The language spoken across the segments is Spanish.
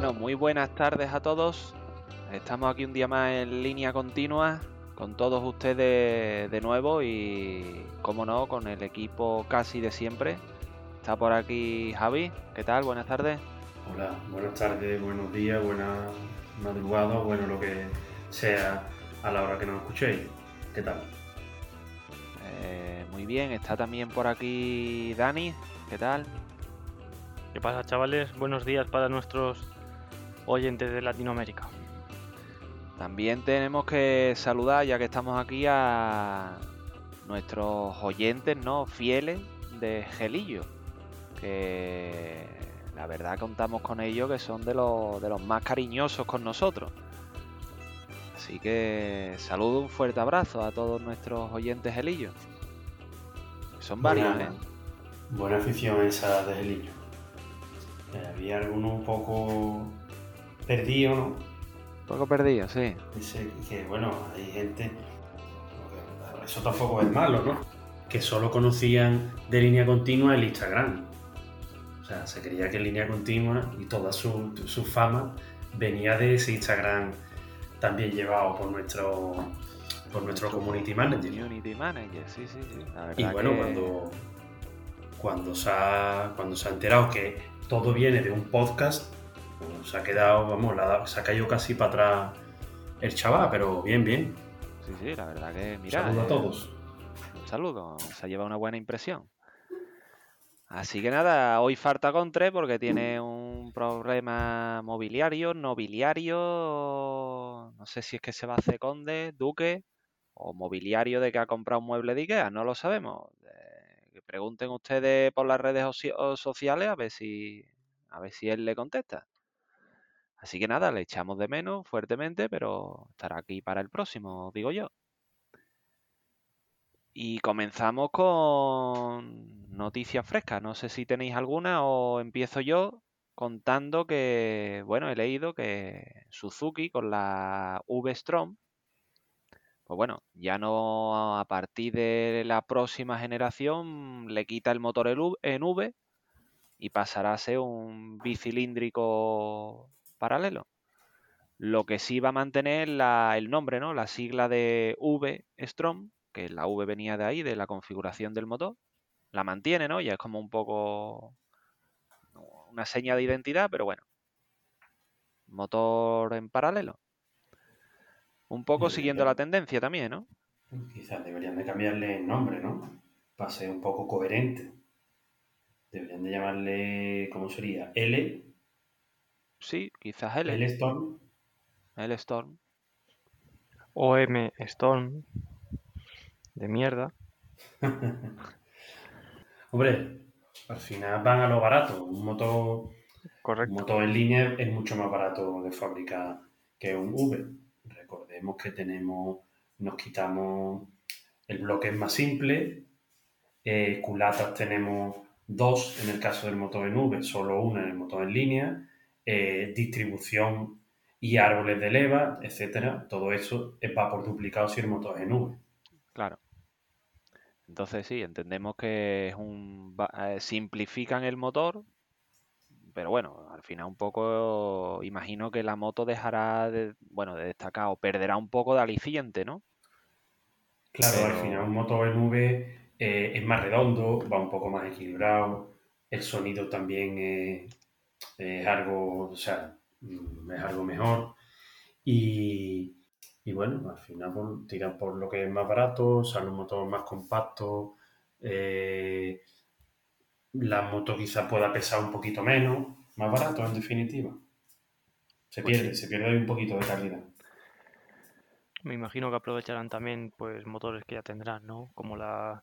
Bueno, muy buenas tardes a todos. Estamos aquí un día más en línea continua con todos ustedes de nuevo y, como no, con el equipo casi de siempre. Está por aquí Javi. ¿Qué tal? Buenas tardes. Hola, buenas tardes, buenos días, buenas madrugadas, bueno, lo que sea a la hora que nos escuchéis. ¿Qué tal? Eh, muy bien, está también por aquí Dani. ¿Qué tal? ¿Qué pasa, chavales? Buenos días para nuestros oyentes de Latinoamérica. También tenemos que saludar, ya que estamos aquí, a nuestros oyentes, ¿no? Fieles de Gelillo. Que la verdad contamos con ellos que son de los, de los más cariñosos con nosotros. Así que saludo, un fuerte abrazo a todos nuestros oyentes Gelillo. Son varios, buena, ¿eh? Buena afición esa de Gelillo. Eh, había alguno un poco perdido, ¿no? Un poco perdido, sí. Dice que, bueno, hay gente. Eso tampoco es malo, ¿no? Que solo conocían de línea continua el Instagram. O sea, se creía que línea continua y toda su, su fama venía de ese Instagram también llevado por nuestro por nuestro community manager. Community manager, sí, sí, sí. La Y bueno, que- cuando, cuando, se ha, cuando se ha enterado que todo viene de un podcast, pues se ha quedado, vamos, la se ha caído casi para atrás el chaval, pero bien, bien. Sí, sí, la verdad que, mira. Saludos a eh, todos. Un saludo, se ha llevado una buena impresión. Así que nada, hoy falta Contre porque tiene un problema mobiliario, nobiliario, no sé si es que se va a hacer conde, duque o mobiliario de que ha comprado un mueble de Ikea, no lo sabemos. Eh, que pregunten ustedes por las redes soci- sociales a ver si a ver si él le contesta. Así que nada, le echamos de menos fuertemente, pero estará aquí para el próximo, digo yo. Y comenzamos con noticias frescas. No sé si tenéis alguna o empiezo yo contando que, bueno, he leído que Suzuki con la V-Strom, pues bueno, ya no a partir de la próxima generación le quita el motor en V- y pasará a ser un bicilíndrico paralelo. Lo que sí va a mantener la- el nombre, ¿no? La sigla de V-Strom, que la V venía de ahí, de la configuración del motor. La mantiene, ¿no? Ya es como un poco una seña de identidad, pero bueno. Motor en paralelo. Un poco siguiendo la tendencia también, ¿no? Quizás deberían de cambiarle el nombre, ¿no? Para ser un poco coherente. Deberían de llamarle, ¿cómo sería? L, Sí, quizás L, L Storm. L Storm. OM Storm. De mierda. Hombre, al final van a lo barato. Un motor Un Correcto. motor en línea es mucho más barato de fabricar que un V. Recordemos que tenemos, nos quitamos el bloque es más simple, eh, culatas tenemos dos en el caso del motor en V, solo una en el motor en línea, eh, distribución y árboles de leva, etcétera. Todo eso es- va por duplicado si el motor es en V. Claro. Entonces sí, entendemos que es un eh, simplifican el motor, pero bueno, al final un poco imagino que la moto dejará de, bueno, de destacar o perderá un poco de aliciente, ¿no? Claro, al final un motor en V eh, es más redondo, va un poco más equilibrado, el sonido también es, es algo, o sea, mm, es algo mejor. Y, y bueno, al final por, tiran por lo que es más barato, sale un motor más compacto, eh, la moto quizás pueda pesar un poquito menos, más barato en definitiva. Se Pues pierde, se pierde ahí un poquito de calidad. Me imagino que aprovecharán también pues motores que ya tendrán, ¿no? Como la,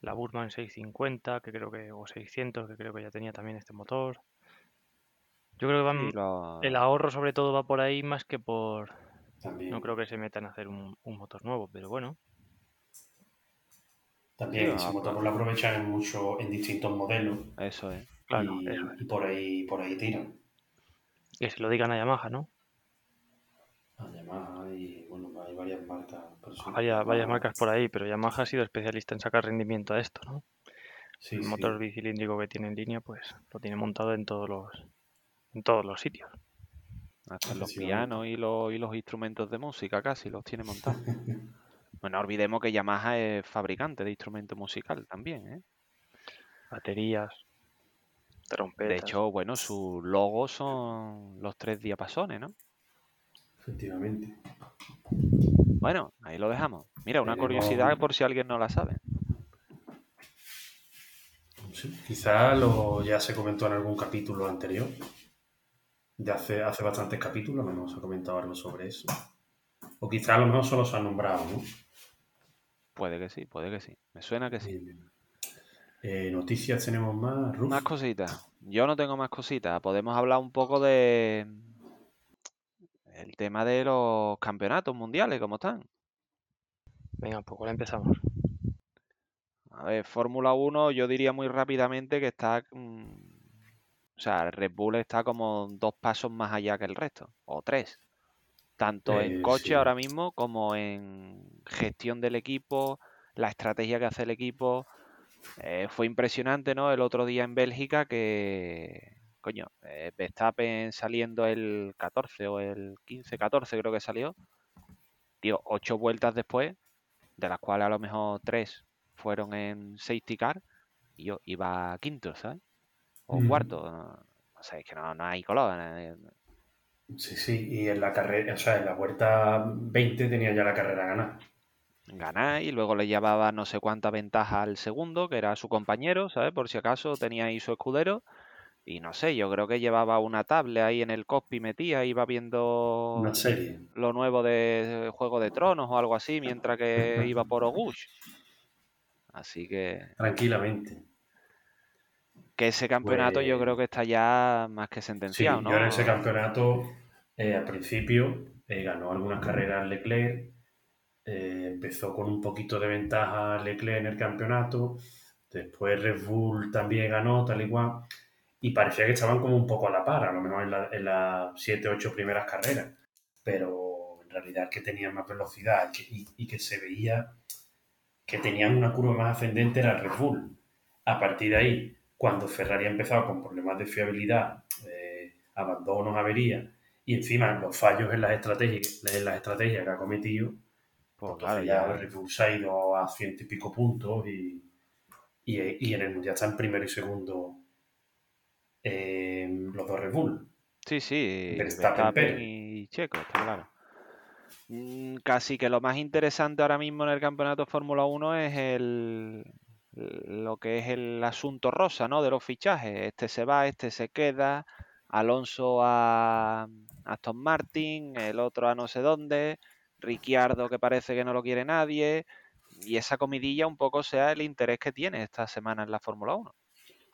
la Burman 650, que creo que, o 600, que creo que ya tenía también este motor. Yo creo que van, el ahorro sobre todo va por ahí más que por... También. No creo que se metan a hacer un, un motor nuevo, pero bueno. También ese motor lo aprovechan en mucho, en distintos modelos Eso es. Claro, y, eso es. y por ahí por ahí tiran. Que se lo digan a Yamaha, ¿no? A Yamaha y bueno, hay varias marcas. Varias, varias marcas por ahí, pero Yamaha ha sido especialista en sacar rendimiento a esto, ¿no? Sí, el sí. motor bicilíndrico que tiene en línea, pues lo tiene montado en todos los en todos los sitios. Hasta los pianos y los, y los instrumentos de música casi los tiene montados. bueno, no olvidemos que Yamaha es fabricante de instrumento musical también, ¿eh? Baterías, trompetas. De hecho, bueno, sus logos son los tres diapasones, ¿no? Efectivamente. Bueno, ahí lo dejamos. Mira, una curiosidad por si alguien no la sabe. Sí, quizá lo ya se comentó en algún capítulo anterior. De hace, hace bastantes capítulos no nos ha comentado algo sobre eso. O quizá a lo mejor solo se ha nombrado, ¿no? Puede que sí, puede que sí. Me suena que sí. Eh, noticias tenemos más, Ruf. Más cositas. Yo no tengo más cositas. Podemos hablar un poco de el tema de los campeonatos mundiales, ¿cómo están? Venga, pues ahora empezamos. A ver, Fórmula 1 yo diría muy rápidamente que está... mm, o sea, Red Bull está como dos pasos más allá que el resto, o tres. Tanto en Eh, coche sí. ahora mismo como en gestión del equipo, la estrategia que hace el equipo. Eh, fue impresionante, ¿no? El otro día en Bélgica que, coño, eh, Verstappen saliendo el 14 o el 15-14 creo que salió. Tío, ocho vueltas después, de las cuales a lo mejor tres fueron en safety car, y yo iba quinto, ¿sabes? O Ujú. cuarto. No, sé, es que no, no hay color. Sí, sí, y en la carrera, o sea, en la vuelta 20 tenía ya la carrera ganada. ganar y luego le llevaba no sé cuánta ventaja al segundo, que era su compañero, ¿sabes? Por si acaso tenía ahí su escudero. Y no sé, yo creo que llevaba una tablet ahí en el cockpit metía, iba viendo Una serie. lo nuevo de Juego de Tronos o algo así, mientras que iba por Ogush. Así que, Tranquilamente. Que ese campeonato yo Pues- creo que está ya más que Sí, sentenciado, ¿no? yo en ese campeonato, eh, al principio, eh, ganó algunas carreras Leclerc, eh, empezó con un poquito de ventaja Leclerc en el campeonato, después Red Bull también ganó, tal y cual, y parecía que estaban como un poco a la par, a lo mejor en, la- en las 7, 8 primeras carreras, pero en realidad que tenían más velocidad y que, y- y que se veía que tenían una curva más ascendente era Red Bull. A partir de ahí, cuando Ferrari ha empezado con problemas de fiabilidad, eh, abandonos, averías, y encima los fallos en las estrategias, en las estrategias que ha cometido, Pues pues claro, ya ya- Red Bull se ha ido a ciento y pico puntos y, y, y en el Mundial están primero y segundo eh, los dos Red Bull. Sí, sí, Verstappen, y Checo, está claro. Mm, Casi que lo más interesante ahora mismo en el campeonato Fórmula 1 es el lo que es el asunto rosa, ¿no? De los fichajes. Este se va, este se queda, Alonso a Aston Martin, el otro a no sé dónde, Ricciardo que parece que no lo quiere nadie, y esa comidilla un poco sea el interés que tiene esta semana en la Fórmula 1,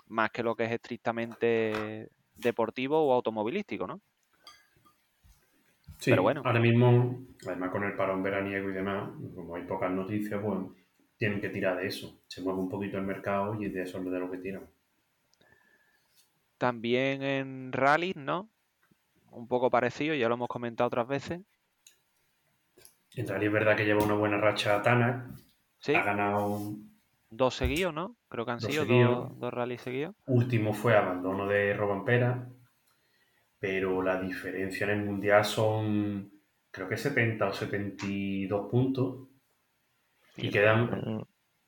más que lo que es estrictamente deportivo o automovilístico, ¿no? Sí, Pero bueno. ahora mismo, además con el parón veraniego y demás, como hay pocas noticias, pues tienen que tirar de eso. Se mueve un poquito el mercado y de eso es de lo que tiran. También en rally, ¿no? Un poco parecido, ya lo hemos comentado otras veces. En realidad es verdad que lleva una buena racha Tanak, Sí, ha ganado dos seguidos, ¿no? Creo que han Dos sido dos, dos rallies seguidos. Último fue abandono de Robampera, pero la diferencia en el mundial son creo que 70 o 72 puntos y quedan, Un,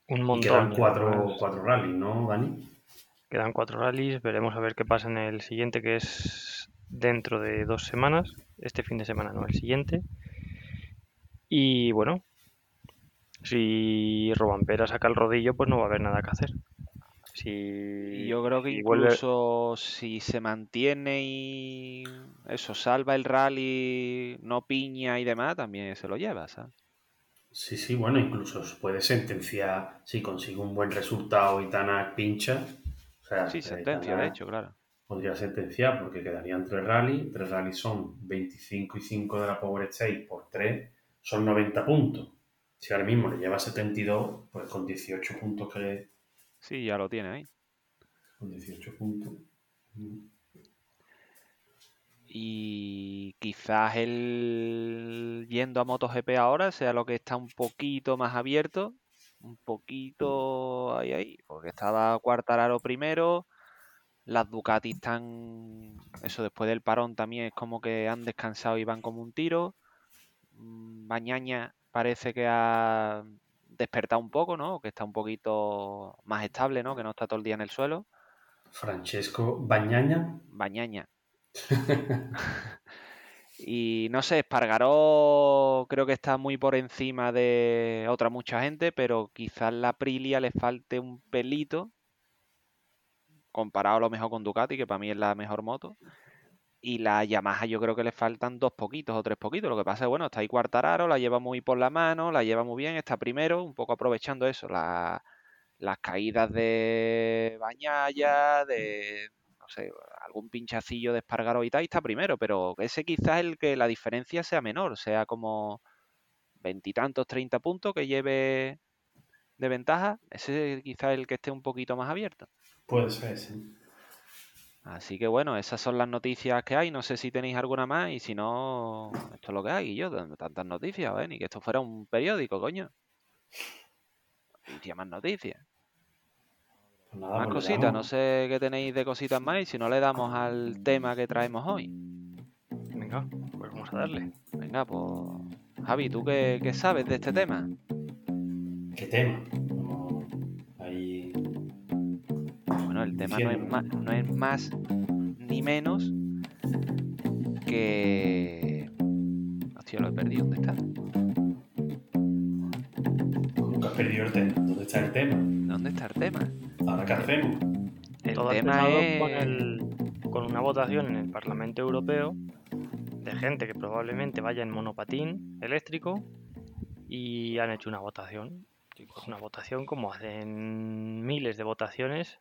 un y montón. quedan cuatro, cuatro rallies, ¿no, Dani? Quedan cuatro rallies. Veremos a ver qué pasa en el siguiente, que es dentro de dos semanas. Este fin de semana, no, el siguiente. Y bueno, si Robampera saca el rodillo, pues no va a haber nada que hacer. Si, Y yo creo que si vuelve- incluso si se mantiene y eso, salva el rally, no piña y demás, también se lo lleva, ¿sabes? Sí, sí, bueno, incluso se puede sentenciar si consigue un buen resultado y Tanak pincha. O sea, Sí, eh, sentencia, de hecho, claro. podría sentenciar porque quedarían tres rallies. Tres rallies son 25 y 5 de la Power State por 3, son 90 puntos. Si ahora mismo le lleva 72, pues con 18 puntos que Sí, ya lo tiene ahí. con 18 puntos. mm, Y quizás el yendo a MotoGP ahora sea lo que está un poquito más abierto, un poquito ahí ahí, porque estaba Cuartararo primero, Las Ducati están, eso después del parón también es como que han descansado y van como un tiro. Mm, Bañaña parece que ha despertado un poco, ¿no? Que está un poquito más estable, ¿no? Que no está todo el día en el suelo. Francesco Bañaña. Bañaña. y no sé, Espargaró creo que está muy por encima de otra mucha gente, pero quizás la Aprilia le falte un pelito comparado a lo mejor con Ducati, que para mí es la mejor moto. Y la Yamaha yo creo que le faltan dos poquitos o tres poquitos. Lo que pasa es, bueno, está ahí Cuartararo, la lleva muy por la mano, la lleva muy bien, está primero, un poco aprovechando eso, las caídas de Bañaya, de, no sé, algún pinchacillo de Espargaro y tal, está primero, pero ese quizás el que la diferencia sea menor, sea como veintitantos, treinta puntos que lleve de ventaja, ese quizás el que esté un poquito más abierto. Puede ser, sí. Así que bueno, esas son las noticias que hay. No sé si tenéis alguna más y si no, esto es lo que hay. Y yo, tantas noticias, ¿ven? Ni que esto fuera un periódico, coño. Noticias más noticias. Nada, más cositas, damos. no sé qué tenéis de cositas más y si no le damos al tema que traemos hoy. Venga, pues vamos a darle. Venga, pues Javi, ¿tú qué, qué sabes de este tema? ¿Qué tema? Ahí. Bueno, el tema no es, más, no es más ni menos que... Hostia, lo he perdido. ¿Dónde está? Nunca has perdido el tema. ¿Dónde está el tema? ¿Dónde está el tema? ¿Ahora qué hacemos? El Todo tema relacionado es... con, el- con una votación en el Parlamento Europeo de gente que probablemente vaya en monopatín eléctrico y han hecho una votación. Una votación como hacen miles de votaciones.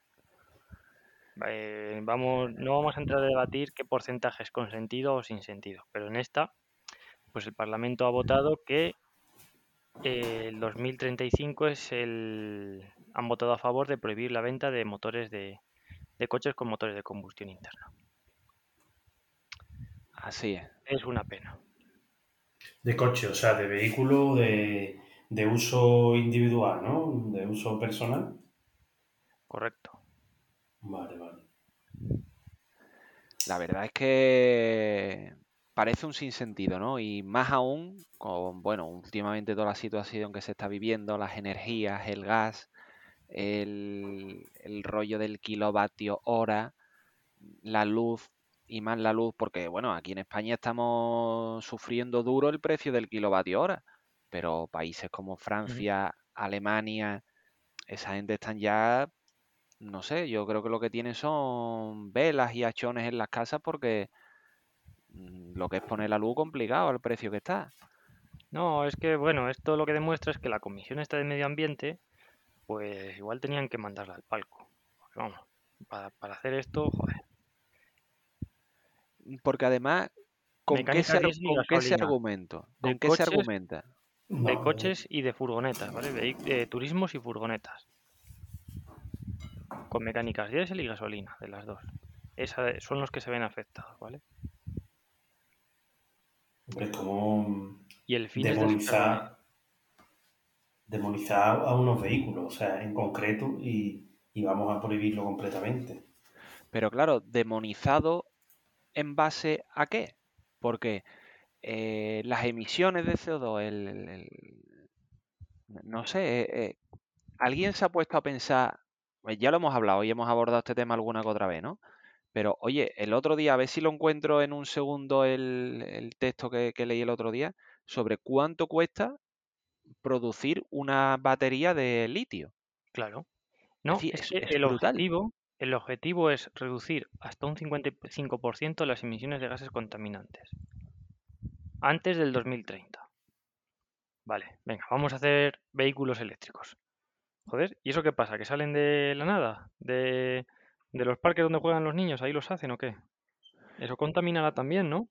Eh, vamos, no vamos a entrar a debatir qué porcentaje es con sentido o sin sentido, pero en esta, pues el Parlamento ha votado que eh, el 2035 es el... Han votado a favor de prohibir la venta de motores de, de coches con motores de combustión interna. Así es. Es una pena. De coche, o sea, de vehículo de, de uso individual, ¿no? De uso personal. Correcto. Vale, vale. La verdad es que parece un sinsentido, ¿no? Y más aún con, bueno, últimamente toda la situación que se está viviendo, las energías, el gas, el, el rollo del kilovatio hora, la luz y más la luz, porque bueno, aquí en España estamos sufriendo duro el precio del kilovatio hora, pero países como Francia, Alemania, esa gente están ya, no sé, yo creo que lo que tienen son velas y hachones en las casas porque mm, lo que es poner la luz complicado al precio que está. No, es que, bueno, esto lo que demuestra es que la Comisión esta de Medio Ambiente, pues igual tenían que mandarla al palco. Porque vamos, para, para hacer esto, joder. Porque además, ¿con qué se, con qué se argumento? De ¿Con qué se coches- argumenta? De coches y de furgonetas, ¿vale? De turismos y furgonetas. Con mecánicas diésel y gasolina, de las dos. Esa, son los que se ven afectados, ¿vale? Hombre, como Y el fin es demonizar, demonizar a unos vehículos, o sea, en concreto, y, y vamos a prohibirlo completamente. Pero claro, demonizado en base a qué? Porque eh, las emisiones de CO2, el, no sé, eh, eh, ¿alguien se ha puesto a pensar, pues ya lo hemos hablado y hemos abordado este tema alguna que otra vez, ¿no? Pero oye, el otro día, a ver si lo encuentro en un segundo el, el texto que, que leí el otro día, sobre cuánto cuesta producir una batería de litio. Claro. No, decir, es es- que es el objetivo, el objetivo es reducir hasta un 55% las emisiones de gases contaminantes antes del 2030. Vale, venga, vamos a hacer vehículos eléctricos. Joder, ¿y eso qué pasa? ¿Que salen de la nada? ¿De, de los parques donde juegan los niños? ¿Ahí los hacen o qué? Eso contaminará también, ¿no?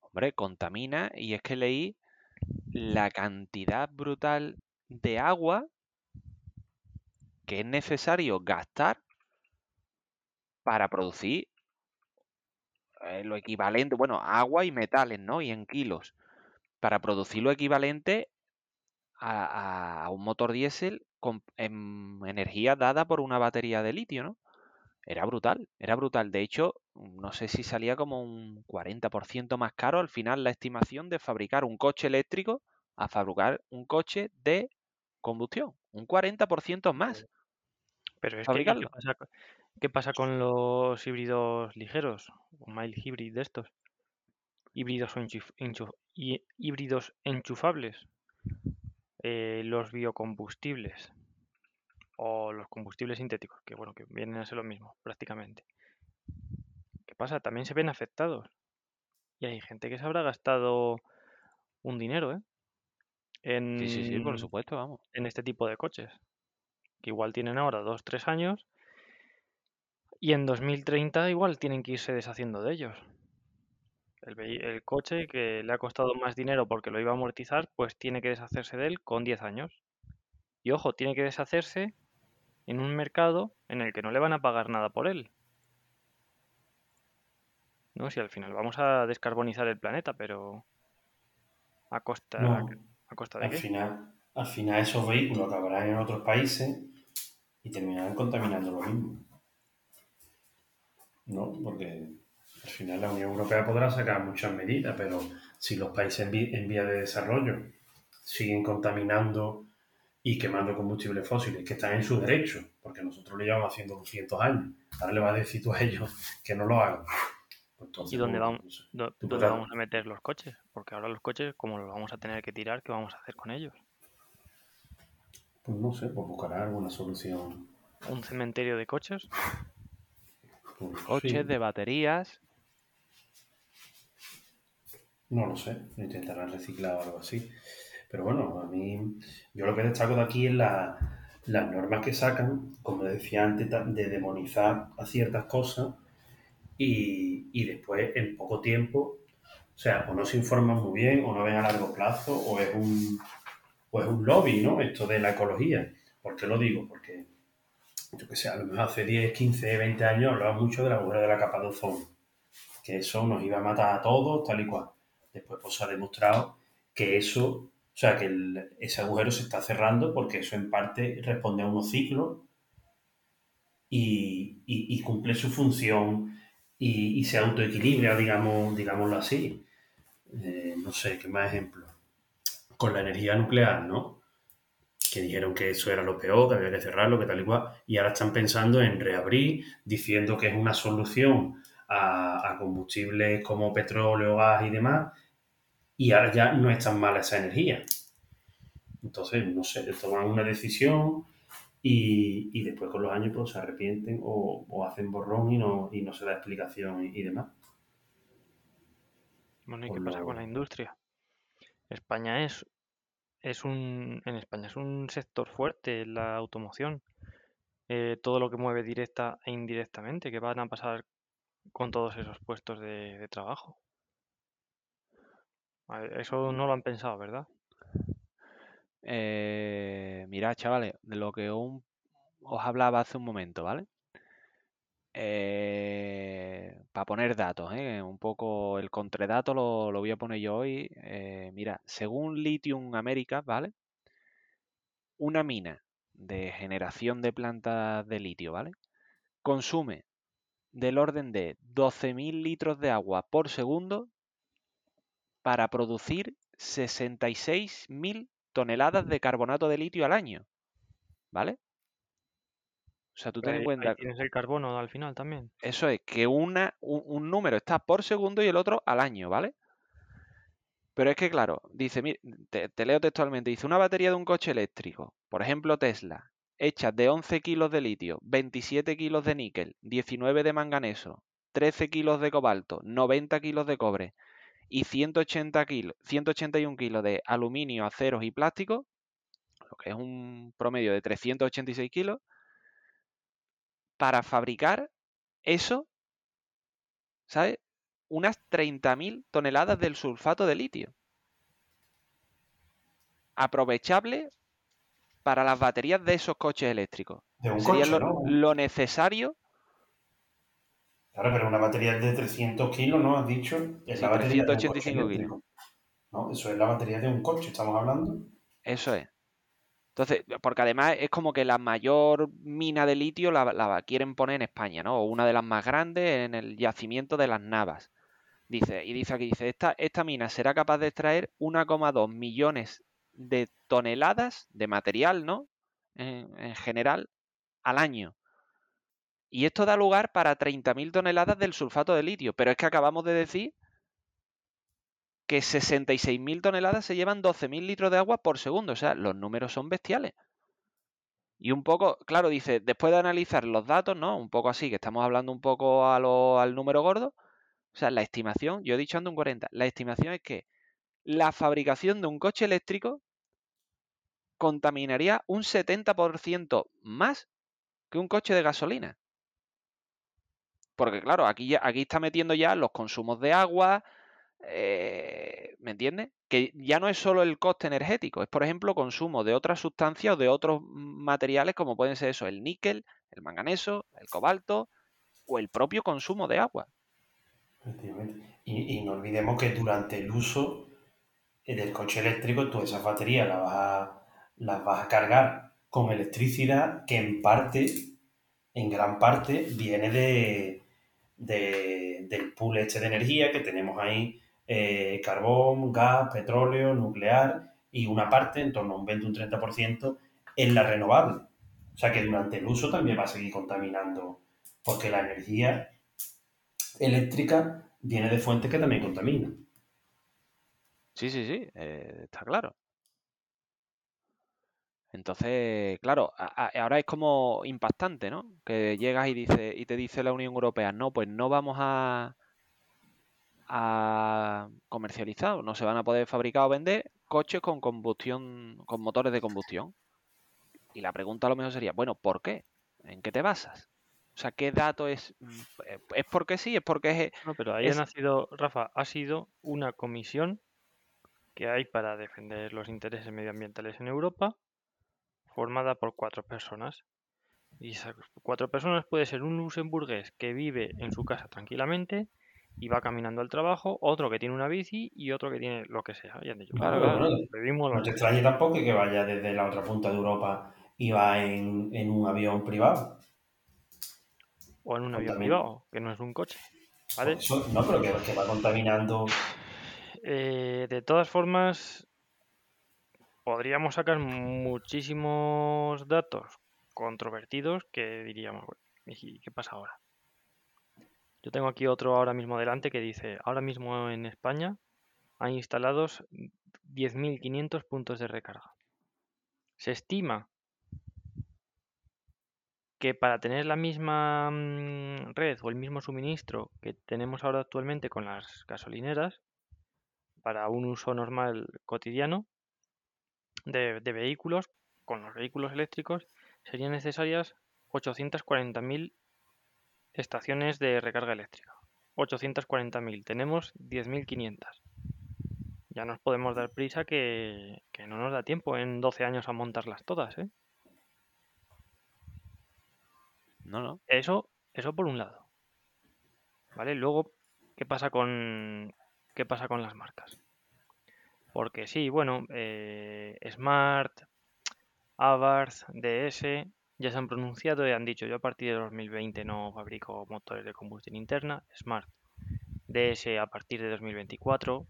Hombre, contamina y es que leí la cantidad brutal de agua que es necesario gastar para producir eh, lo equivalente, bueno, agua y metales, ¿no? Y en kilos, para producir lo equivalente a, un motor diésel con en energía dada por una batería de litio, ¿no? Era brutal, era brutal. De hecho, no sé si salía como un 40% más caro al final la estimación de fabricar un coche eléctrico a fabricar un coche de combustión. Un 40% más. Pero es que, ¿qué pasa, ¿qué pasa con los híbridos ligeros? O mild hybrid de estos. Híbridos, híbridos enchufables. Eh, los biocombustibles o los combustibles sintéticos, que bueno, que vienen a ser lo mismo prácticamente. ¿Qué pasa? También se ven afectados. Y hay gente que se habrá gastado un dinero, ¿eh? En, sí, sí, sí, por supuesto, vamos. En este tipo de coches. Que igual tienen ahora dos, tres años. Y en 2030 igual tienen que irse deshaciendo de ellos. El, el, coche que le ha costado más dinero porque lo iba a amortizar, pues tiene que deshacerse de él con 10 años. Y ojo, tiene que deshacerse en un mercado en el que no le van a pagar nada por él. ¿No? Si al final vamos a descarbonizar el planeta, pero a costa, a costa de al Final, al final esos vehículos acabarán en otros países y terminarán contaminando lo mismo. ¿No? Porque al final la Unión Europea podrá sacar muchas medidas, pero si los países en vía de desarrollo siguen contaminando y quemando combustibles fósiles, que están en su derecho, porque nosotros lo llevamos haciendo 200 años. Ahora le vas a decir tú a ellos que no lo hagan. Pues ¿Y dónde, vamos, dónde vamos a meter los coches? Porque ahora los coches, como los vamos a tener que tirar, ¿qué vamos a hacer con ellos? Pues no sé, pues buscar alguna solución. ¿Un cementerio de coches? Pues coches, de baterías. No lo sé, intentarán reciclar o algo así. Pero bueno, a mí, yo lo que destaco de aquí es las normas que sacan, como decía antes, de demonizar a ciertas cosas y, y, después en poco tiempo, o sea, o no se informan muy bien, o no ven a largo plazo, o es un, o es un lobby, ¿no? Esto de la ecología. ¿Por qué lo digo? Porque, yo que sé, a lo mejor hace 10, 15, 20 años hablaba mucho de la agujero de la capa de ozono, que eso nos iba a matar a todos, tal y cual. Después pues, se ha demostrado que eso o sea, que ese agujero se está cerrando porque eso en parte responde a unos ciclos y, cumple su función y, se autoequilibra, digamos, digámoslo así. Eh, no sé, ¿qué más ejemplo? Con la energía nuclear, ¿no? Que dijeron que eso era lo peor, que había que cerrarlo, que tal y cual, y ahora están pensando en reabrir, diciendo que es una solución a, a combustibles como petróleo, gas y demás, y ahora ya no es tan mala esa energía. Entonces, no sé, toman una decisión y, después con los años pues, se arrepienten o, hacen borrón y no, y no se da explicación y, demás. Bueno, ¿y qué pasa con la industria? España es, es un, en España es un sector fuerte, la automoción. Eh, todo lo que mueve directa e indirectamente, ¿qué van a pasar con todos esos puestos de trabajo? Eso no lo han pensado, ¿verdad? Eh, mirad, chavales, de lo que os hablaba hace un momento, ¿vale? Eh, para poner datos, ¿eh? un poco el contradato lo, lo voy a poner yo hoy. Eh, mira, según Lithium America, ¿vale? Una mina de generación de plantas de litio, ¿vale? Consume del orden de 12.000 litros de agua por segundo para producir 66.000 toneladas de carbonato de litio al año. ¿Vale? O sea, tú ten en cuenta. tienes el carbono al final también. Eso es, que una, un, número está por segundo y el otro al año, ¿vale? Pero es que, claro, dice, mire, te, te, leo textualmente, dice, una batería de un coche eléctrico, por ejemplo Tesla, hecha de 11 kilos de litio, 27 kilos de níquel, 19 de manganeso, 13 kilos de cobalto, 90 kilos de cobre, y 180 kilos, 181 kilos de aluminio, aceros y plástico, lo que es un promedio de 386 kilos, para fabricar eso, ¿sabes? Unas 30.000 toneladas del sulfato de litio. Aprovechable para las baterías de esos coches eléctricos. Sería lo necesario Claro, pero una batería de 300 kilos, ¿no? Has dicho. Es la batería 385 kilos. No, eso es la batería de un coche, estamos hablando. Eso es. Entonces, porque además es como que la mayor mina de litio la, la quieren poner en España, ¿no? O una de las más grandes en el yacimiento de las Navas. Dice, y dice aquí, dice, esta, esta mina será capaz de extraer 1,2 millones de toneladas de material, ¿no? En, en general, al año. Y esto da lugar para 30.000 toneladas del sulfato de litio. Pero es que acabamos de decir que 66.000 toneladas se llevan 12.000 litros de agua por segundo. O sea, los números son bestiales. Y un poco, claro, dice, después de analizar los datos, ¿no? Un poco así, que estamos hablando un poco al número gordo. O sea, la estimación, yo he dicho ando un 40, la estimación es que la fabricación de un coche eléctrico contaminaría un 70% más que un coche de gasolina. Porque claro, aquí, aquí está metiendo ya los consumos de agua, eh, ¿me entiendes? Que ya no es solo el coste energético, es por ejemplo consumo de otras sustancias o de otros materiales como pueden ser eso, el níquel, el manganeso, el cobalto o el propio consumo de agua. Y, y no olvidemos que durante el uso del coche eléctrico, tú esas baterías las vas a, las vas a cargar con electricidad que en parte, en gran parte, viene de, de, del pool este de energía que tenemos ahí, eh, carbón, gas, petróleo, nuclear y una parte, en torno a un 20 un 30%, en la renovable. O sea que durante el uso también va a seguir contaminando, porque la energía eléctrica viene de fuentes que también contaminan. Sí, sí, sí, eh, está claro. Entonces, claro, a, a, ahora es como impactante, ¿no? Que llegas y dice y te dice la Unión Europea, no, pues no vamos a, a comercializar, no se van a poder fabricar o vender coches con combustión, con motores de combustión. Y la pregunta a lo mejor sería, bueno, ¿por qué? ¿En qué te basas? O sea, ¿qué dato es? ¿Es porque sí? ¿Es porque es...? No, pero ahí es... ha nacido, Rafa, ha sido una comisión que hay para defender los intereses medioambientales en Europa, formada por cuatro personas. Y esas cuatro personas puede ser un luxemburgués que vive en su casa tranquilamente y va caminando al trabajo, otro que tiene una bici y otro que tiene lo que sea. Y han dicho, claro, claro, claro. Vivimos no te extrañe tampoco que vaya desde la otra punta de Europa y va en, en un avión privado. O en un avión privado, que no es un coche. ¿vale? Eso, no, pero que, que va contaminando. Eh, de todas formas, podríamos sacar muchísimos datos controvertidos que diríamos, ¿y qué pasa ahora? Yo tengo aquí otro ahora mismo delante que dice, ahora mismo en España hay instalados 10.500 puntos de recarga. Se estima que para tener la misma mm, red o el mismo suministro que tenemos ahora actualmente con las gasolineras, para un uso normal cotidiano de, de vehículos, con los vehículos eléctricos, serían necesarias 840.000 estaciones de recarga eléctrica. 840.000. Tenemos 10.500. Ya nos podemos dar prisa que, que, no nos da tiempo en 12 años a montarlas todas, ¿eh? No, no. Eso, eso por un lado. ¿Vale? Luego, ¿qué pasa con, qué pasa con las marcas? Porque sí, bueno, eh, Smart, Abarth, DS, ya se han pronunciado y han dicho yo a partir de 2020 no fabrico motores de combustión interna, Smart, DS a partir de 2024.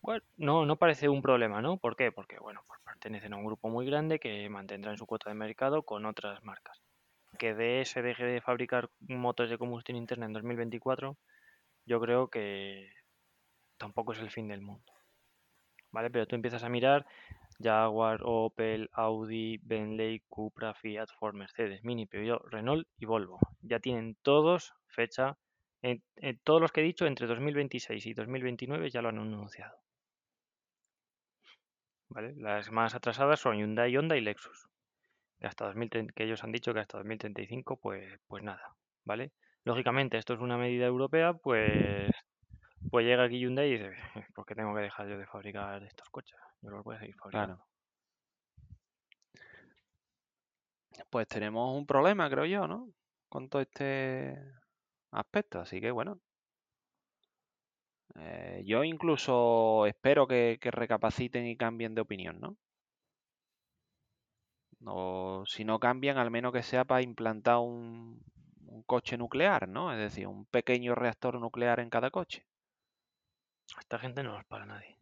Bueno, no, no parece un problema, ¿no? ¿Por qué? Porque, bueno, pues pertenecen a un grupo muy grande que mantendrán su cuota de mercado con otras marcas. Que DS deje de fabricar motores de combustión interna en 2024, yo creo que tampoco es el fin del mundo. ¿Vale? Pero tú empiezas a mirar Jaguar, Opel, Audi, Bentley, Cupra, Fiat, Ford, Mercedes, Mini, Peugeot, Renault y Volvo. Ya tienen todos fecha, en, en todos los que he dicho, entre 2026 y 2029 ya lo han anunciado. ¿Vale? Las más atrasadas son Hyundai, Honda y Lexus. Hasta 2030, que ellos han dicho que hasta 2035, pues, pues nada. ¿Vale? Lógicamente, esto es una medida europea, pues, pues llega aquí Hyundai y dice, ¿por qué tengo que dejar yo de fabricar estos coches? Yo los voy a seguir fabricando. Claro. Pues tenemos un problema, creo yo, ¿no? Con todo este aspecto. Así que bueno. Eh, yo incluso espero que, recapaciten y cambien de opinión, ¿no? O si no cambian, al menos que sea para implantar un coche nuclear, ¿no? Es decir, un pequeño reactor nuclear en cada coche. Esta gente no los para nadie.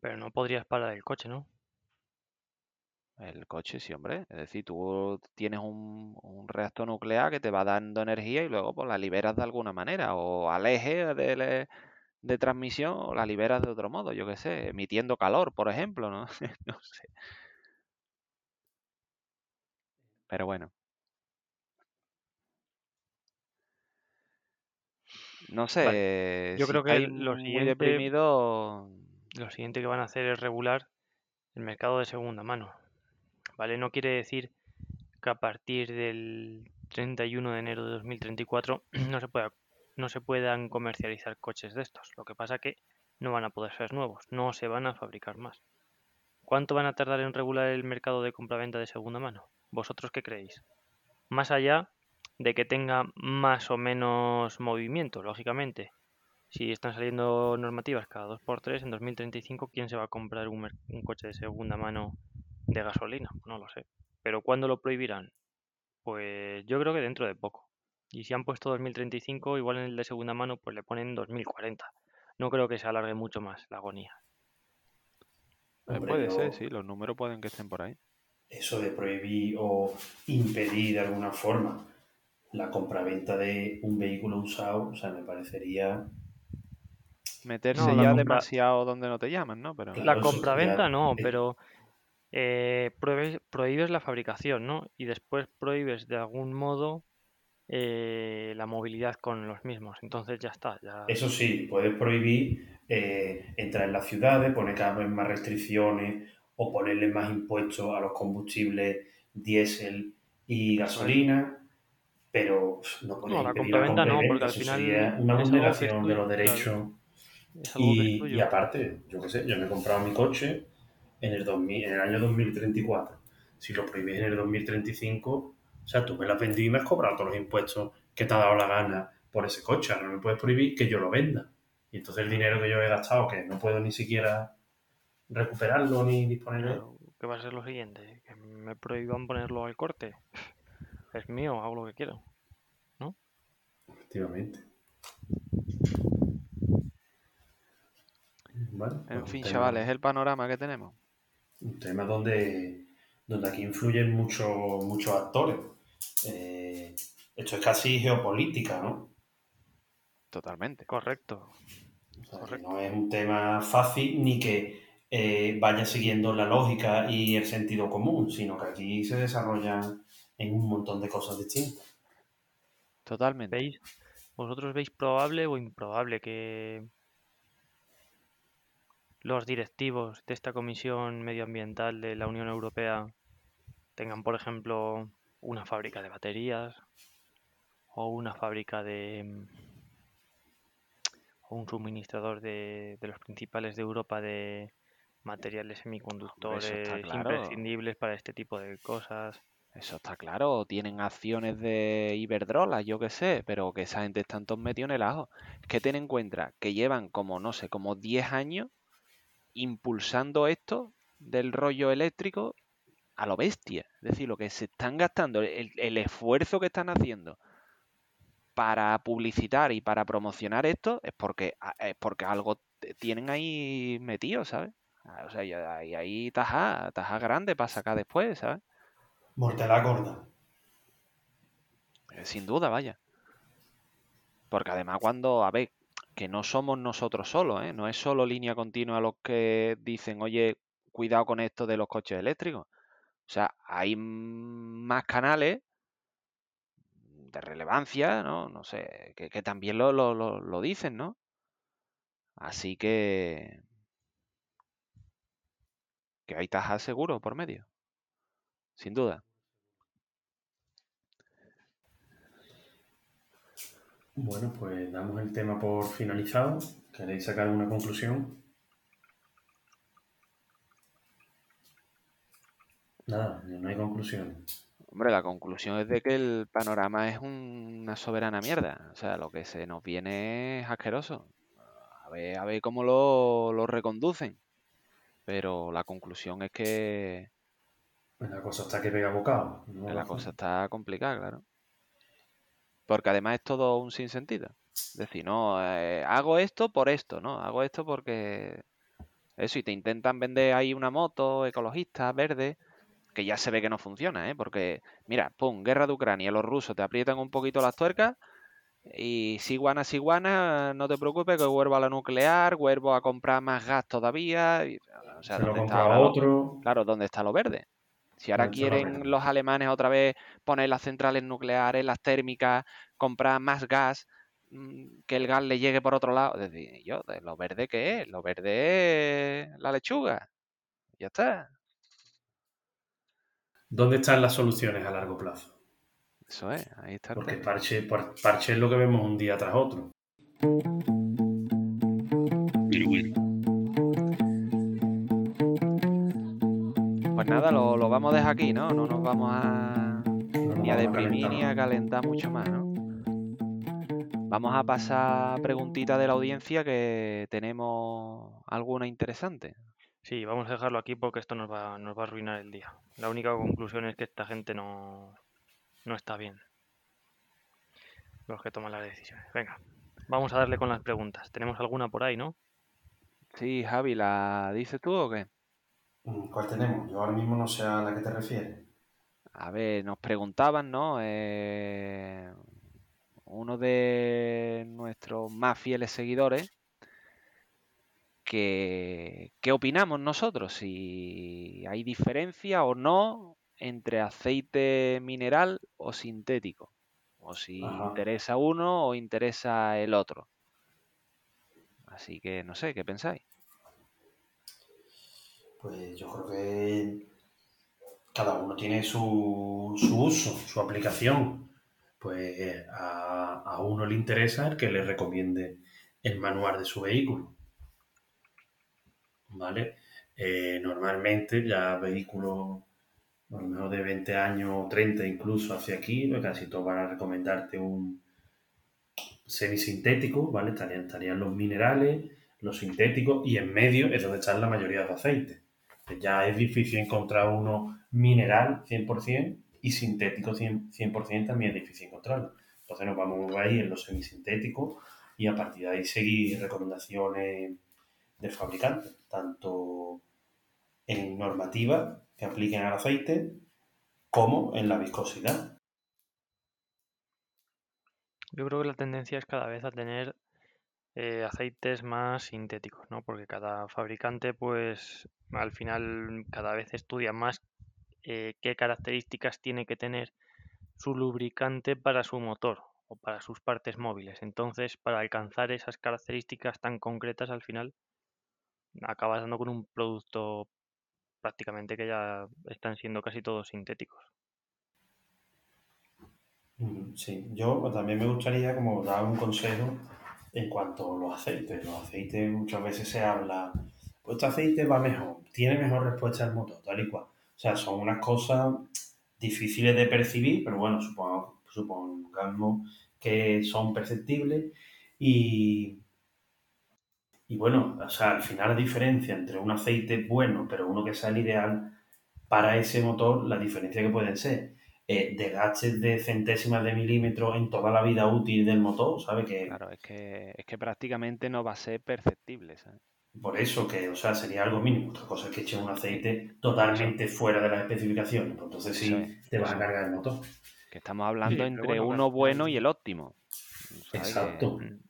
Pero no podrías parar el coche, ¿no? El coche, sí, hombre. Es decir, tú tienes un, reactor nuclear que te va dando energía y luego pues la liberas de alguna manera. O al eje de, de transmisión o la liberas de otro modo, yo qué sé, emitiendo calor, por ejemplo, ¿no? no sé. Pero bueno. No sé, Vale. Yo si creo que lo siguiente, deprimidos, lo siguiente que van a hacer es regular el mercado de segunda mano. ¿Vale? No quiere decir que a partir del 31 de enero de 2034 no se pueda, no se puedan comercializar coches de estos. Lo que pasa que no van a poder ser nuevos, no se van a fabricar más. ¿Cuánto van a tardar en regular el mercado de compraventa de segunda mano? ¿Vosotros qué creéis? Más allá de que tenga más o menos movimiento, lógicamente. Si están saliendo normativas cada 2x3, en 2035, ¿quién se va a comprar un, un coche de segunda mano de gasolina? No lo sé. ¿Pero cuándo lo prohibirán? Pues yo creo que dentro de poco. Y si han puesto 2035, igual en el de segunda mano, pues le ponen 2040. No creo que se alargue mucho más la agonía. eh, puede ser, sí, los números pueden que estén por ahí. eso de prohibir o impedir de alguna forma la compraventa de un vehículo usado, o sea, me parecería... Meterse No, ya compra- demasiado donde no te llaman, ¿no? Pero Claro, La compraventa no, pero eh, prohíbes, prohíbes la fabricación, ¿no? Y después prohíbes de algún modo eh, la movilidad con los mismos. Entonces ya está, ya... Eso sí, puedes prohibir eh, entrar en las ciudades, poner cada vez más restricciones o ponerle más impuestos a los combustibles diésel y gasolina, pero no poner No, la no, porque al eso final sería una vulneración de los derechos. Y, aparte, yo qué sé, yo me he comprado mi coche en el, 2000 en el año 2034. Si lo prohibís en el 2035, o sea, tú me lo has vendido y me has cobrado todos los impuestos que te ha dado la gana por ese coche. Ahora no me puedes prohibir que yo lo venda. Y entonces el dinero que yo he gastado, que no puedo ni siquiera recuperarlo ni disponer de él. Claro, ¿Qué va a ser lo siguiente? Que me prohíban ponerlo al corte. Es mío, hago lo que quiero. Efectivamente. Bueno, en pues fin, tema- chavales, es el panorama que tenemos. un tema donde, donde aquí influyen muchos muchos actores. Eh, esto es casi geopolítica, ¿no? Totalmente. Correcto. O sea, que Correcto. no es un tema fácil ni que eh, vaya siguiendo la lógica y el sentido común, sino que aquí se desarrollan en un montón de cosas distintas. Totalmente. ¿Veis? ¿Vosotros veis probable o improbable que los directivos de esta Comisión Medioambiental de la Unión Europea tengan, por ejemplo, una fábrica de baterías o una fábrica de o un suministrador de, de los principales de Europa de materiales semiconductores claro. imprescindibles para este tipo de cosas? Eso está claro. Tienen acciones de Iberdrola, yo qué sé, pero que esa gente están todos metidos en el ajo. Es que ten en cuenta que llevan como, no sé, como 10 años impulsando esto del rollo eléctrico a lo bestia. Es decir, lo que se están gastando, el, el esfuerzo que están haciendo para publicitar y para promocionar esto es porque, es porque algo tienen ahí metido, ¿sabes? Ah, O sea, hay ahí taja, taja grande para sacar después, ¿sabes? Mortela gorda. Eh, Sin duda, vaya. Porque además cuando, a ver, que no somos nosotros solos, ¿eh? No es solo línea continua los que dicen, oye, cuidado con esto de los coches eléctricos. O sea, hay más canales de relevancia, ¿no? No sé, que, también lo, lo, lo, lo dicen, ¿no? Así que... Que hay tajas seguro por medio. Sin duda. Bueno, pues damos el tema por finalizado. ¿Queréis sacar una conclusión? Nada, no hay conclusión. Hombre, la conclusión es de que el panorama es un- una soberana mierda. O sea, lo que se nos viene es asqueroso. A ver, a ver cómo lo, lo reconducen. Pero la conclusión es que La cosa está que pega bocado. ¿no? la cosa está complicada, claro. Porque además es todo un sinsentido. Es decir, no, eh, hago esto por esto, ¿no? Hago esto porque eso, y te intentan vender ahí una moto ecologista, verde, que ya se ve que no funciona, ¿eh? Porque, mira, pum, guerra de Ucrania, los rusos te aprietan un poquito las tuercas y si guana, si guana, no te preocupes que vuelvo a la nuclear, vuelvo a comprar más gas todavía. y- o sea, Se lo ¿dónde está ahora lo- otro. Claro, ¿dónde está lo verde? Si ahora ¿Dónde está lo quieren los alemanes otra vez poner las centrales nucleares, las térmicas, comprar más gas, mm, que el gas le llegue por otro lado. Yo, de ¿lo verde qué es? Lo verde es la lechuga. Ya está. ¿Dónde están las soluciones a largo plazo? Eso es, ahí está Porque parche, par- parche es lo que vemos un día tras otro. Pero bueno, Pues nada, lo, lo vamos a dejar aquí, ¿no? No nos vamos a ni a deprimir calentar ni a calentar mucho más, ¿no? Vamos a pasar preguntitas de la audiencia que tenemos alguna interesante. Sí, vamos a dejarlo aquí porque esto nos va, nos va a arruinar el día. La única conclusión es que esta gente no, no está bien. Los que toman las decisiones. Venga, vamos a darle con las preguntas. ¿Tenemos alguna por ahí, no? Sí, Javi, ¿la dices tú o qué? Mm, ¿Cuál tenemos? Yo ahora mismo no sé a la que te refieres. A ver, nos preguntaban, ¿no? Eh, uno de nuestros más fieles seguidores, que, ¿qué opinamos nosotros? Si hay diferencia o no entre aceite mineral o sintético. O si Ajá. interesa uno o interesa el otro. Así que no sé, ¿qué pensáis? Pues yo creo que cada uno tiene su, su uso, su aplicación. Pues a, a uno le interesa el que le recomiende el manual de su vehículo. ¿Vale? Eh, normalmente ya vehículos a lo mejor de 20 años, 30 incluso hacia aquí, pues casi todos van a recomendarte un semisintético, ¿vale? Estarían, estarían los minerales, los sintéticos y en medio es donde están la mayoría de los aceites. Ya es difícil encontrar uno mineral 100% y sintético 100%, 100% también es difícil encontrarlo. Entonces nos vamos ahí en los semisintéticos y a partir de ahí seguir recomendaciones del fabricante, tanto en normativa que apliquen al aceite como en la viscosidad. Yo creo que la tendencia es cada vez a tener eh, aceites más sintéticos, ¿no? Porque cada fabricante, pues, al final cada vez estudia más eh, qué características tiene que tener su lubricante para su motor o para sus partes móviles. Entonces, para alcanzar esas características tan concretas, al final acabas dando con un producto prácticamente que ya están siendo casi todos sintéticos. Mm, Sí, yo también me gustaría como dar un consejo en cuanto a los aceites. Los aceites muchas veces se habla, pues este aceite va mejor, tiene mejor respuesta al motor, tal y cual. O sea, son unas cosas difíciles de percibir, pero bueno, supongo, supongamos que son perceptibles y, y bueno, o sea, al final la diferencia entre un aceite bueno, pero uno que sea el ideal para ese motor, la diferencia que pueden ser eh, desgastes de centésimas de milímetro en toda la vida útil del motor, ¿sabes? Que Claro, es que, es que prácticamente no va a ser perceptible, ¿sabes? por eso que, o sea, sería algo mínimo. Otra cosa es que echen un aceite totalmente fuera de las especificaciones, pues entonces sí es, te vas a cargar el motor. Que estamos hablando entre bueno, uno bueno y el óptimo. Exacto. Mm.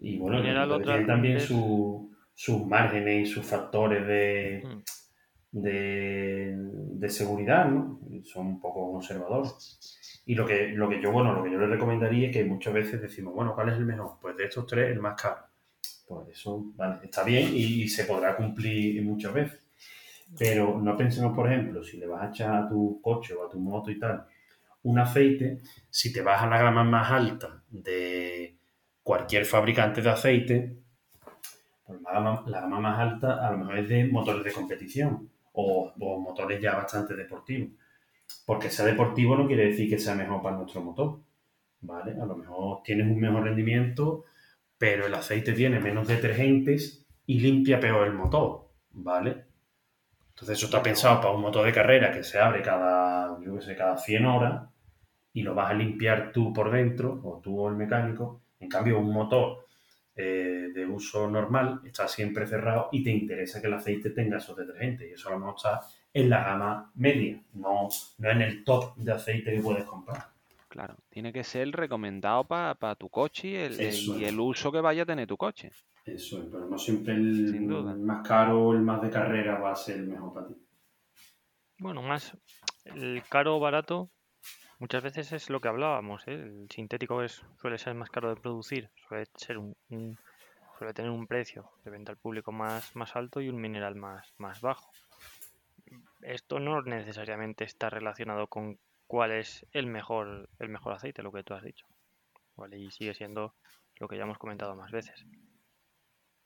Y bueno, el tiene también su- sus márgenes y sus factores de, Mm. De, seguridad, ¿no? Son un poco conservadores. Y lo que, lo que yo, bueno, lo que yo le recomendaría es que muchas veces decimos, bueno, ¿cuál es el mejor? Pues de estos tres, el más caro. Pues eso, vale, está bien y, y se podrá cumplir muchas veces. Pero no pensemos, por ejemplo, si le vas a echar a tu coche o a tu moto y tal un aceite, si te vas a la gama más alta de cualquier fabricante de aceite, pues la gama, la gama más alta a lo mejor es de motores de competición o, o motores ya bastante deportivos. Porque sea deportivo no quiere decir que sea mejor para nuestro motor. ¿Vale? A lo mejor tienes un mejor rendimiento, pero el aceite tiene menos detergentes y limpia peor el motor. ¿Vale? Entonces eso está pensado para un motor de carrera que se abre cada, yo qué sé, cada 100 horas y lo vas a limpiar tú por dentro, o tú o el mecánico. En cambio, un motor eh, de uso normal está siempre cerrado y te interesa que el aceite tenga esos detergentes. Y eso a lo mejor está en la gama media, no, no en el top de aceite que puedes comprar. Claro, tiene que ser recomendado para tu coche y el, Eso y el uso que vaya a tener tu coche. Eso es, pero no siempre el, Sin duda. el más caro o el más de carrera va a ser el mejor para ti. Bueno, más el caro o barato muchas veces es lo que hablábamos, ¿eh? El sintético es, suele ser más caro de producir, suele ser un, un- suele tener un precio de venta al público más, más alto y un mineral más, más bajo. Esto no necesariamente está relacionado con cuál es el mejor, el mejor aceite, lo que tú has dicho. ¿Vale? Y sigue siendo lo que ya hemos comentado más veces.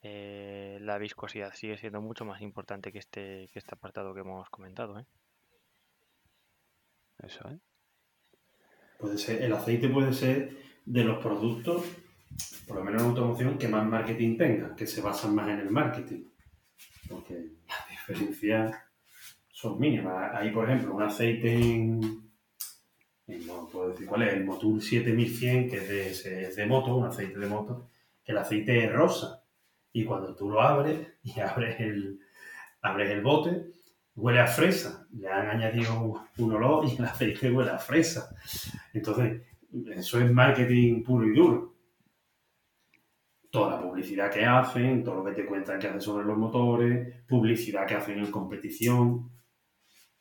Eh, la viscosidad sigue siendo mucho más importante que este, que este apartado que hemos comentado, ¿eh? Eso es. Puede ser, el aceite puede ser de los productos, por lo menos en automoción, que más marketing tenga, que se basan más en el marketing. Porque las diferencias son mínimas. Hay, por ejemplo, un aceite en, no puedo decir cuál es, el Motul 7100, que es de, es de moto, un aceite de moto, el aceite es rosa. Y cuando tú lo abres y abres el, abres el bote, huele a fresa. Le han añadido un olor y el aceite huele a fresa. Entonces, eso es marketing puro y duro. Toda la publicidad que hacen, todo lo que te cuentan que hacen sobre los motores, publicidad que hacen en competición.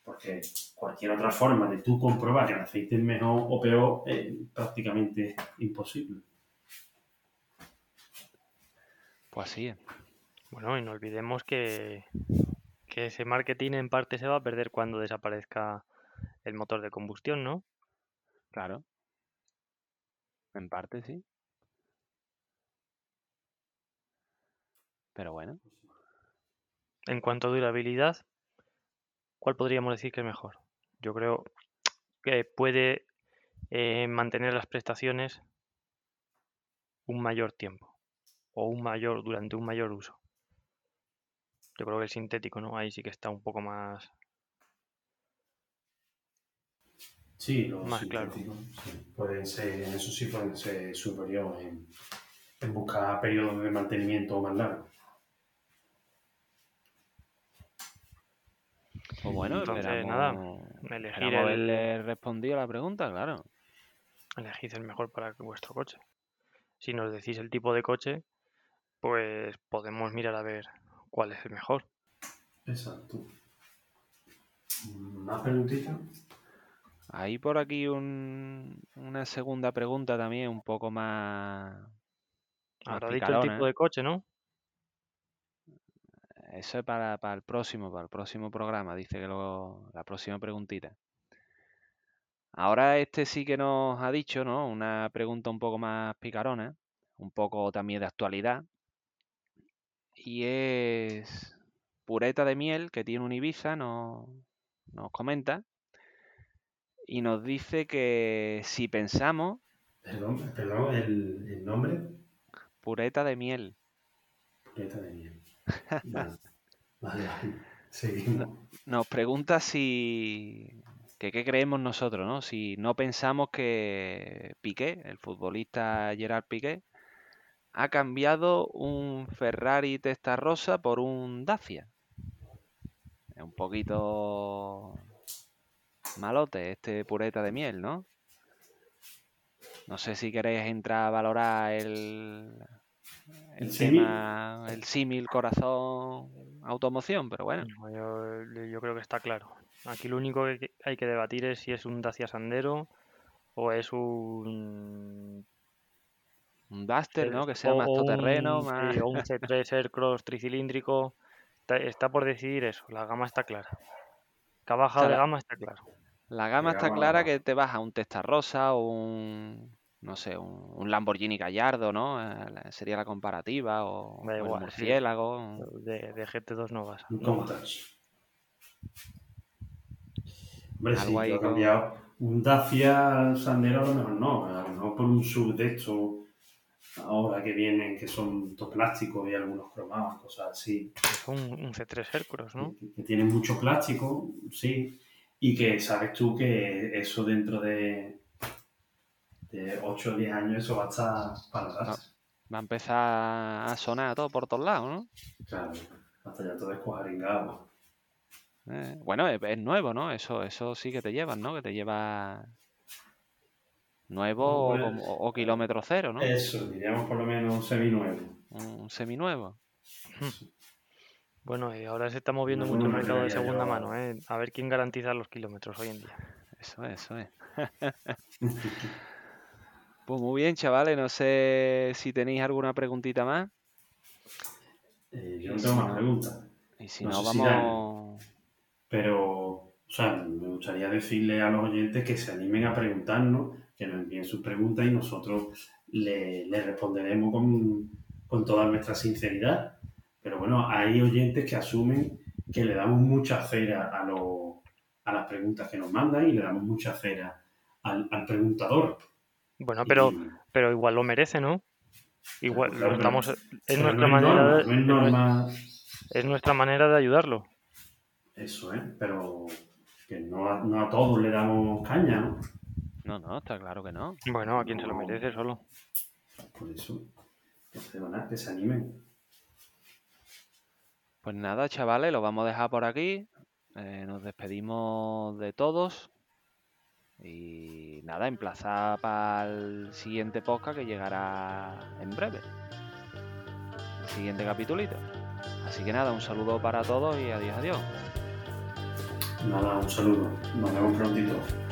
Porque cualquier otra forma de tú comprobar que el aceite es mejor o peor es prácticamente imposible. Pues es. Bueno, y no olvidemos que, que ese marketing en parte se va a perder cuando desaparezca el motor de combustión, ¿no? Claro. En parte sí. Pero bueno, En cuanto a durabilidad, ¿cuál podríamos decir que es mejor? Yo creo que puede eh, mantener las prestaciones un mayor tiempo o un mayor durante un mayor uso. Yo creo que el sintético, ¿no? Ahí sí que está un poco más. Sí, los Más claro. sintéticos, sí, pueden ser, en eso sí pueden ser superiores en, en buscar periodos de mantenimiento más largos. pues bueno, Entonces, esperamos, nada, elegir el- haberle respondido a la pregunta, claro. Elegid el mejor para vuestro coche. Si nos decís el tipo de coche, pues podemos mirar a ver cuál es el mejor. Exacto. ¿Más preguntitas? Hay por aquí un- una segunda pregunta también un poco más, Habrá dicho el tipo de coche, ¿no? Eso es para, para el próximo, para el próximo programa, dice que lo, la próxima preguntita. Ahora este sí que nos ha dicho, ¿no? Una pregunta un poco más picarona, un poco también de actualidad. Y es Pureta de Miel, que tiene un Ibiza, nos, nos comenta. Y nos dice que si pensamos, Perdón, perdón, el, el nombre. Pureta de Miel, Pureta de miel. Vale, vale. Seguimos. nos pregunta si que qué creemos nosotros, ¿no? Si no pensamos que Piqué, el futbolista Gerard Piqué, ha cambiado un Ferrari Testarossa por un Dacia. Es un poquito malote este pureta de miel, ¿no? No sé si queréis entrar a valorar el, el ¿El símil? tema, el símil corazón automoción, pero bueno. No, Yo, yo creo que está claro. Aquí lo único que hay que debatir es si es un Dacia Sandero o es un Un Duster, ¿no? C- Que sea o- más o un- todoterreno, sí, más... o un C3 Aircross tricilíndrico. Está, está por decidir eso, la gama está clara. Que ha bajado sea, de la- gama está claro. La gama está gama clara baja. que te vas a un Testarossa o un, no sé, un, un Lamborghini Gallardo, ¿no? Eh, sería la comparativa, o, Da o el igual, sí. murciélago. De, de GT2 no vas. Un no vas. Hombre, sí, ha cambiado. Un Dacia Sandero a lo mejor no. A lo mejor por un sub de esto ahora que vienen, que son todo plástico y algunos cromados, cosas así. Es un, un C3 Hercules, ¿no? Que, que tienen mucho plástico, sí. Y que sabes tú que eso dentro de, de 8 o 10 años eso va a estar para atrás. Va a empezar a sonar todo por todos lados, ¿no? Claro, hasta ya todo escuaringado. Eh, bueno, es, es nuevo, ¿no? Eso, eso sí que te llevan, ¿no? Que te lleva nuevo o, Pues, kilómetro cero, ¿no? Eso, diríamos por lo menos seminuevo. Un seminuevo. Bueno, y ahora se está moviendo No, mucho el no mercado de yo segunda mano, ¿eh? A ver quién garantiza los kilómetros hoy en día. Eso es, eso es. Pues muy bien, chavales. No sé si tenéis alguna preguntita más. Eh, yo no tengo más preguntas. Y si No no, sé si vamos. Pero, o sea, me gustaría decirle a los oyentes que se animen a preguntarnos, que nos envíen sus preguntas y nosotros le, le responderemos con, con toda nuestra sinceridad. Pero bueno, hay oyentes que asumen que le damos mucha cera a, lo- a las preguntas que nos mandan y le damos mucha cera al, al preguntador. Bueno, pero, Y- pero igual lo merece, ¿no? Igual Claro, lo estamos, es nuestra no es manera norma, de, no es es norma es nuestra manera de ayudarlo. eso, ¿eh? Pero que no a, no a todos le damos caña, ¿no? No, no, está claro que no. Bueno, a quien se lo merece solo. Por eso, que se animen. Pues nada, chavales, lo vamos a dejar por aquí. Eh, nos despedimos de todos. Y nada, emplazar para el siguiente podcast que llegará en breve. El siguiente capitulito. Así que nada, un saludo para todos y adiós, adiós. Nada, un saludo. Nos vemos prontito.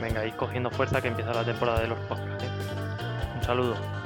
Venga, ir cogiendo fuerza que empieza la temporada de los podcasts. ¿eh? Un saludo.